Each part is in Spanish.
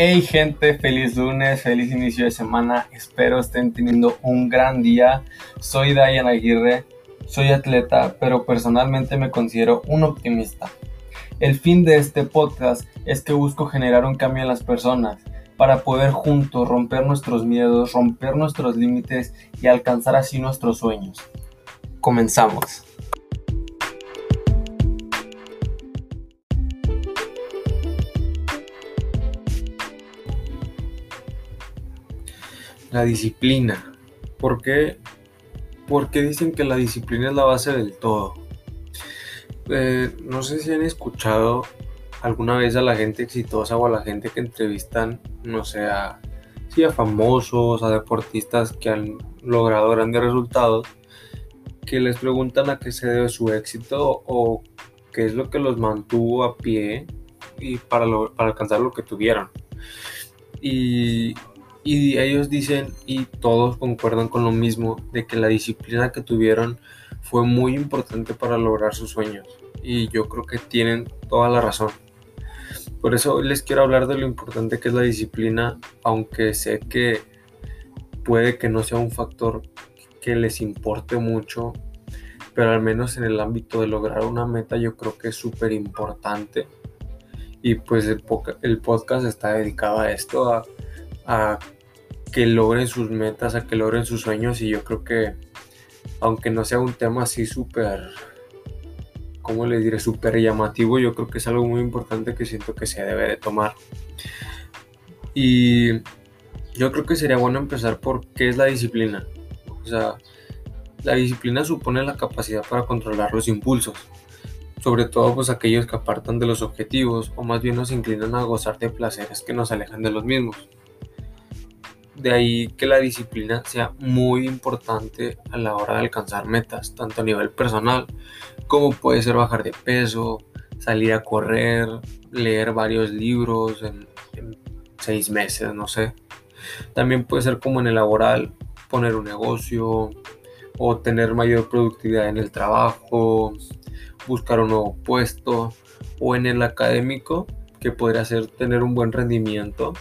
Hey gente, feliz lunes, feliz inicio de semana. Espero estén teniendo un gran día. Soy Dayan Aguirre, soy atleta, pero personalmente me considero un optimista. El fin de este podcast es que busco generar un cambio en las personas para poder juntos romper nuestros miedos, romper nuestros límites y alcanzar así nuestros sueños. Comenzamos. La disciplina. ¿Por qué? Porque dicen que la disciplina es la base del todo. Eh, no sé si han escuchado alguna vez a la gente exitosa o a la gente que entrevistan, no sé, a, famosos, a deportistas que han logrado grandes resultados, que les preguntan a qué se debe su éxito o qué es lo que los mantuvo a pie y para, para alcanzar lo que tuvieron. Y y ellos dicen, y todos concuerdan con lo mismo, de que la disciplina que tuvieron fue muy importante para lograr sus sueños. Y yo creo que tienen toda la razón. Por eso les quiero hablar de lo importante que es la disciplina, aunque sé que puede que no sea un factor que les importe mucho, pero al menos en el ámbito de lograr una meta yo creo que es súper importante. Y pues el, podcast está dedicado a esto, a, a que logren sus metas, a que logren sus sueños y yo creo que aunque no sea un tema así súper, ¿cómo les diré? Súper llamativo, yo creo que es algo muy importante que siento que se debe de tomar. Y yo creo que sería bueno empezar por qué es la disciplina. O sea, la disciplina supone la capacidad para controlar los impulsos, sobre todo pues aquellos que apartan de los objetivos o más bien nos inclinan a gozar de placeres que nos alejan de los mismos. De ahí que la disciplina sea muy importante a la hora de alcanzar metas, tanto a nivel personal como puede ser bajar de peso, salir a correr, leer varios libros en, seis meses, no sé. También puede ser como en el laboral, poner un negocio o tener mayor productividad en el trabajo, buscar un nuevo puesto o en el académico que podría ser tener un buen rendimiento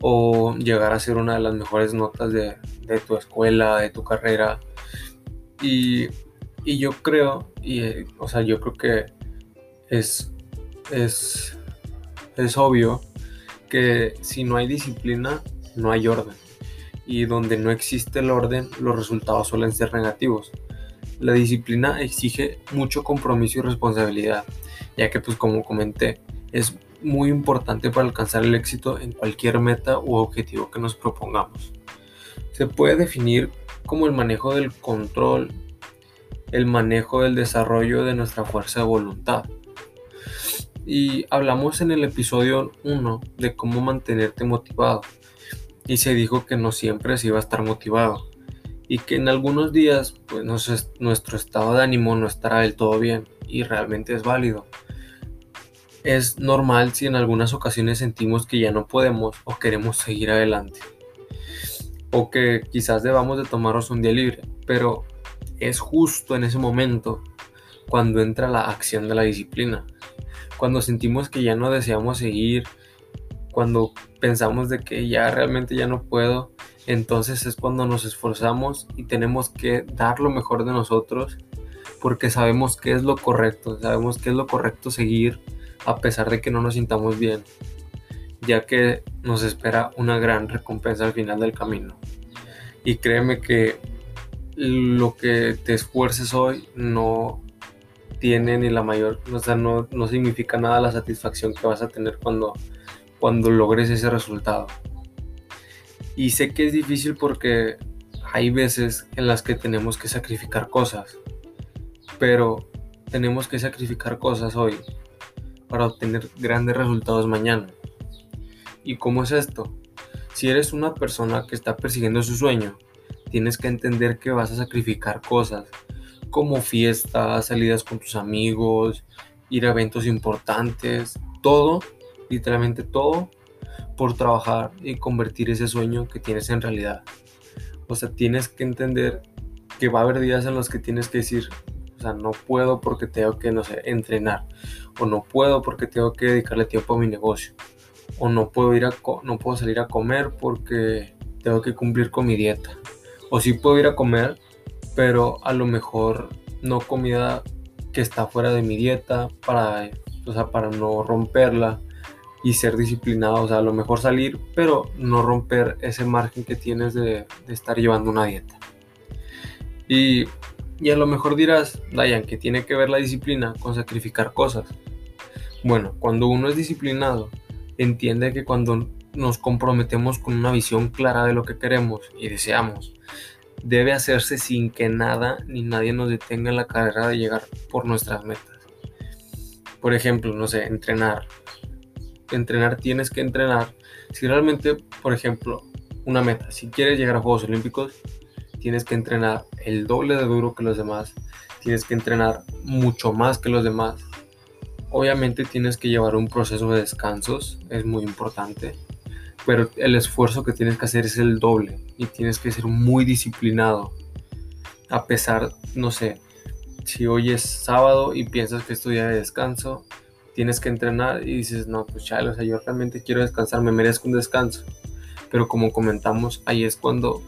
o llegar a ser una de las mejores notas de, tu escuela, de tu carrera. Y, yo creo, y, o sea, yo creo que es, es, es obvio que si no hay disciplina, no hay orden. Y donde no existe el orden, los resultados suelen ser negativos. La disciplina exige mucho compromiso y responsabilidad, ya que pues como comenté, es muy importante para alcanzar el éxito en cualquier meta u objetivo que nos propongamos. Se puede definir como el manejo del control, el manejo del desarrollo de nuestra fuerza de voluntad. Y hablamos en el episodio 1 de cómo mantenerte motivado. Y se dijo que no siempre se iba a estar motivado. Y que en algunos días pues, nuestro estado de ánimo no estará del todo bien. Y realmente es válido es normal si en algunas ocasiones sentimos que ya no podemos o queremos seguir adelante. O que quizás debamos de tomarnos un día libre. Pero es justo en ese momento cuando entra la acción de la disciplina. Cuando sentimos que ya no deseamos seguir. Cuando pensamos de que ya realmente ya no puedo. Entonces es cuando nos esforzamos y tenemos que dar lo mejor de nosotros porque sabemos que es lo correcto, sabemos que es lo correcto seguir a pesar de que no nos sintamos bien, ya que nos espera una gran recompensa al final del camino. Y créeme que lo que te esfuerces hoy no tiene ni la mayor, o sea, no, no significa nada la satisfacción que vas a tener cuando, cuando logres ese resultado. Y sé que es difícil porque hay veces en las que tenemos que sacrificar cosas, pero tenemos que sacrificar cosas hoy para obtener grandes resultados mañana. ¿Y cómo es esto? Si eres una persona que está persiguiendo su sueño, tienes que entender que vas a sacrificar cosas como fiestas, salidas con tus amigos, ir a eventos importantes, todo, literalmente todo, por trabajar y convertir ese sueño que tienes en realidad. O sea, tienes que entender que va a haber días en los que tienes que decir, sea, no puedo porque tengo que, no sé, entrenar. O no puedo porque tengo que dedicarle tiempo a mi negocio. o no puedo ir a no puedo salir a comer porque tengo que cumplir con mi dieta. O sí puedo ir a comer, pero a lo mejor no comida que está fuera de mi dieta para, o sea, para no romperla y ser disciplinado. O sea, a lo mejor salir, pero no romper ese margen que tienes de, de estar llevando una dieta. Y, y a lo mejor dirás, Dayan, que tiene que ver la disciplina con sacrificar cosas. Bueno, cuando uno es disciplinado, entiende que cuando nos comprometemos con una visión clara de lo que queremos y deseamos, debe hacerse sin que nada ni nadie nos detenga en la carrera de llegar por nuestras metas. Por ejemplo, no sé, entrenar. Entrenar tienes que entrenar. Si realmente, por ejemplo, una meta, si quieres llegar a Juegos Olímpicos, tienes que entrenar el doble de duro que los demás. Tienes que entrenar mucho más que los demás. Obviamente tienes que llevar un proceso de descansos, es muy importante pero el esfuerzo que tienes que hacer es el doble y tienes que ser muy disciplinado. A pesar, no sé, si hoy es sábado y piensas que es tu día de descanso, tienes que entrenar y dices, no, pues chale, o sea, yo realmente quiero descansar, me merezco un descanso. Pero como comentamos, ahí es cuando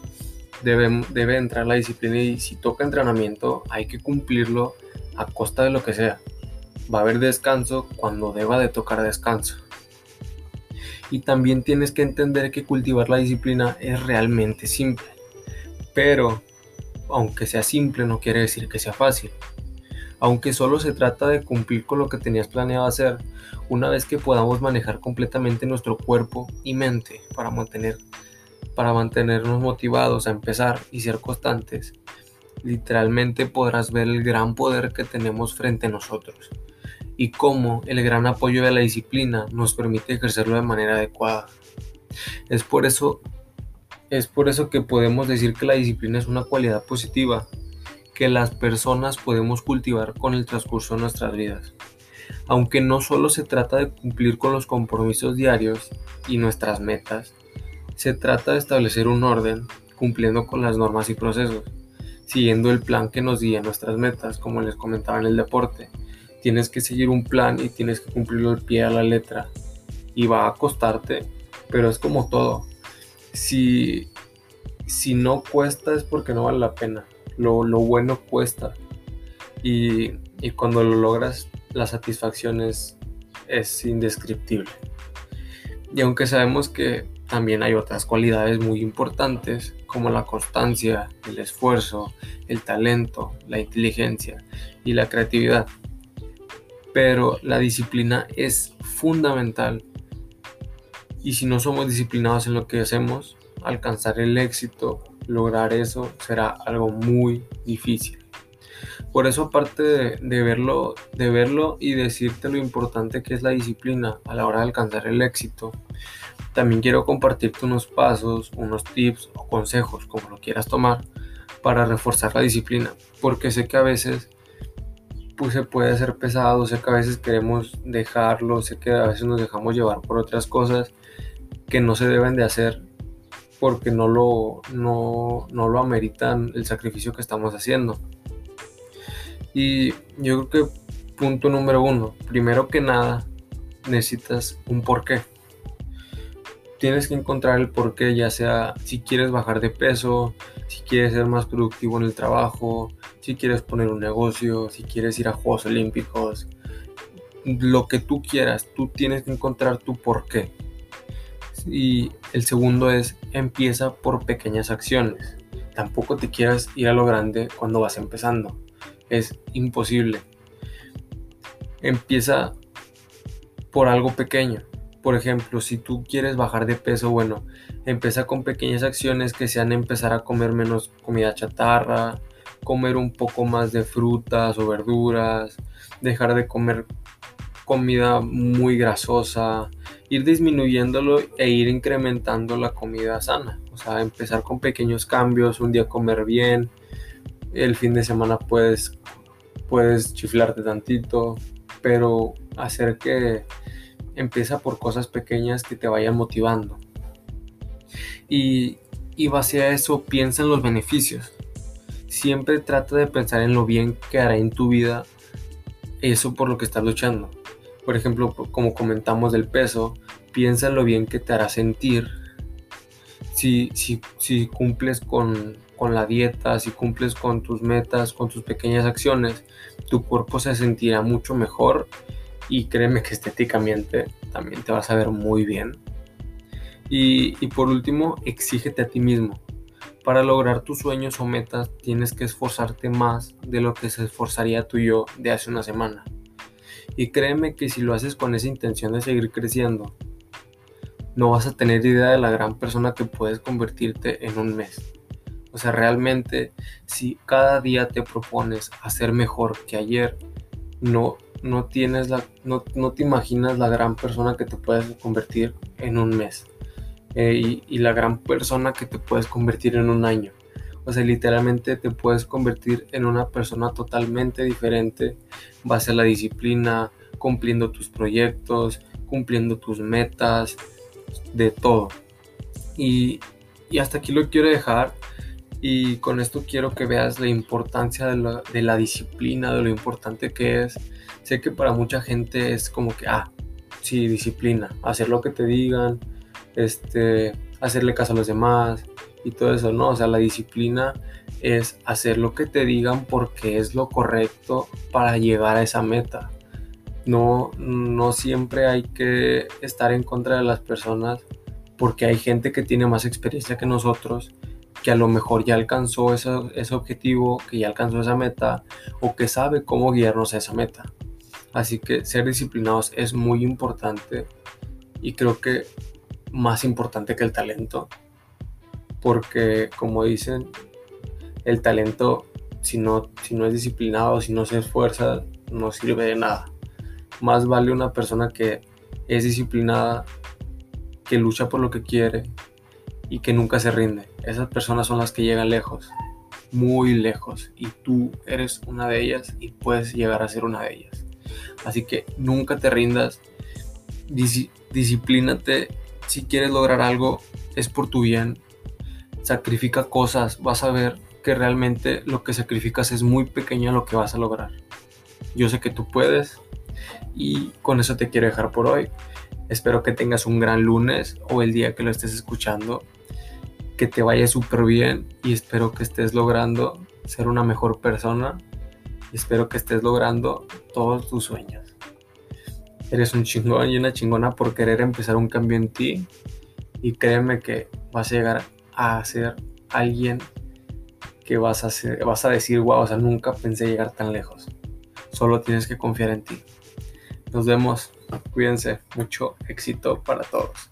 debe, debe entrar la disciplina y si toca entrenamiento, hay que cumplirlo a costa de lo que sea. Va a haber descanso cuando deba de tocar descanso y también tienes que entender que cultivar la disciplina es realmente simple. Pero, aunque sea simple, no quiere decir que sea fácil. Aunque solo se trata de cumplir con lo que tenías planeado hacer, una vez que podamos manejar completamente nuestro cuerpo y mente para mantener para mantenernos motivados a empezar y ser constantes, literalmente podrás ver el gran poder que tenemos frente a nosotros y cómo el gran apoyo de la disciplina nos permite ejercerlo de manera adecuada. Es por eso es por eso que podemos decir que la disciplina es una cualidad positiva que las personas podemos cultivar con el transcurso de nuestras vidas. Aunque no solo se trata de cumplir con los compromisos diarios y nuestras metas, se trata de establecer un orden cumpliendo con las normas y procesos, siguiendo el plan que nos guía nuestras metas, como les comentaba en el deporte, tienes que seguir un plan y tienes que cumplirlo al pie a la letra. Y va a costarte, pero es como todo. Si, si no cuesta es porque no vale la pena. Lo, lo bueno cuesta. Y, y, cuando lo logras, la satisfacción es, es indescriptible. Y aunque sabemos que también hay otras cualidades muy importantes como la constancia, el esfuerzo, el talento, la inteligencia y la creatividad pero la disciplina es fundamental y si no somos disciplinados en lo que hacemos, alcanzar el éxito, lograr eso será algo muy difícil. Por eso aparte de, verlo, de verlo y decirte lo importante que es la disciplina a la hora de alcanzar el éxito, también quiero compartirte unos pasos, unos tips o consejos, como lo quieras tomar, para reforzar la disciplina, porque sé que a veces pues se puede hacer pesado, sé que a veces queremos dejarlo, sé que a veces nos dejamos llevar por otras cosas que no se deben de hacer porque no lo, no, no lo ameritan el sacrificio que estamos haciendo. Y yo creo que punto número uno, primero que nada, necesitas un porqué. Tienes que encontrar el porqué, ya sea si quieres bajar de peso, si quieres ser más productivo en el trabajo, si quieres poner un negocio, si quieres ir a Juegos Olímpicos, lo que tú quieras, tú tienes que encontrar tu porqué. Y el segundo es, empieza por pequeñas acciones. Tampoco te quieras ir a lo grande cuando vas empezando. Es imposible. Empieza por algo pequeño. Por ejemplo, si tú quieres bajar de peso, bueno, empieza con pequeñas acciones que sean empezar a comer menos comida chatarra, comer un poco más de frutas o verduras, dejar de comer comida muy grasosa, ir disminuyéndolo e ir incrementando la comida sana. O sea, empezar con pequeños cambios, un día comer bien, el fin de semana puedes, puedes chiflarte tantito, pero hacer que empieza por cosas pequeñas que te vayan motivando. Y, y base a eso piensa en los beneficios siempre trata de pensar en lo bien que hará en tu vida eso por lo que estás luchando. Por ejemplo, como comentamos del peso, piensa en lo bien que te hará sentir si, si, si cumples con, con la dieta, si cumples con tus metas, con tus pequeñas acciones, tu cuerpo se sentirá mucho mejor y créeme que estéticamente también te vas a ver muy bien. Y, por último, exígete a ti mismo. Para lograr tus sueños o metas tienes que esforzarte más de lo que se esforzaría tú y yo de hace una semana. Y créeme que si lo haces con esa intención de seguir creciendo, no vas a tener idea de la gran persona que puedes convertirte en un mes. O sea, realmente si cada día te propones hacer mejor que ayer, no, no tienes la, no, te imaginas la gran persona que te puedes convertir en un mes. Eh, y, y la gran persona que te puedes convertir en un año. O sea, literalmente te puedes convertir en una persona totalmente diferente base a la disciplina, cumpliendo tus proyectos, cumpliendo tus metas, de todo. Y, y hasta aquí lo quiero dejar. Y con esto quiero que veas la importancia de la, de la, disciplina, de lo importante que es. Sé que para mucha gente es como que, ah, sí, disciplina, hacer lo que te digan, este, hacerle caso a los demás y todo eso, ¿no? O sea, la disciplina es hacer lo que te digan porque es lo correcto para llegar a esa meta. No, no siempre hay que estar en contra de las personas porque hay gente que tiene más experiencia que nosotros que a lo mejor ya alcanzó ese, ese, objetivo, que ya alcanzó esa meta o que sabe cómo guiarnos a esa meta. Así que ser disciplinados es muy importante y creo que más importante que el talento. Porque como dicen, el talento si no, si no es disciplinado, si no se esfuerza, no sirve de nada. Más vale una persona que es disciplinada, que lucha por lo que quiere y que nunca se rinde. Esas personas son las que llegan lejos, muy lejos. Y tú eres una de ellas y puedes llegar a ser una de ellas. Así que nunca te rindas, disciplínate. Si quieres lograr algo, es por tu bien. Sacrifica cosas, vas a ver que realmente lo que sacrificas es muy pequeño lo que vas a lograr. Yo sé que tú puedes y con eso te quiero dejar por hoy. Espero que tengas un gran lunes o el día que lo estés escuchando que te vaya súper bien y espero que estés logrando ser una mejor persona espero que estés logrando todos tus sueños. Eres un chingón y una chingona por querer empezar un cambio en ti y créeme que vas a llegar a ser alguien que vas a, a decir, wow, o sea, nunca pensé llegar tan lejos. Solo tienes que confiar en ti. Nos vemos. Cuídense. Mucho éxito para todos.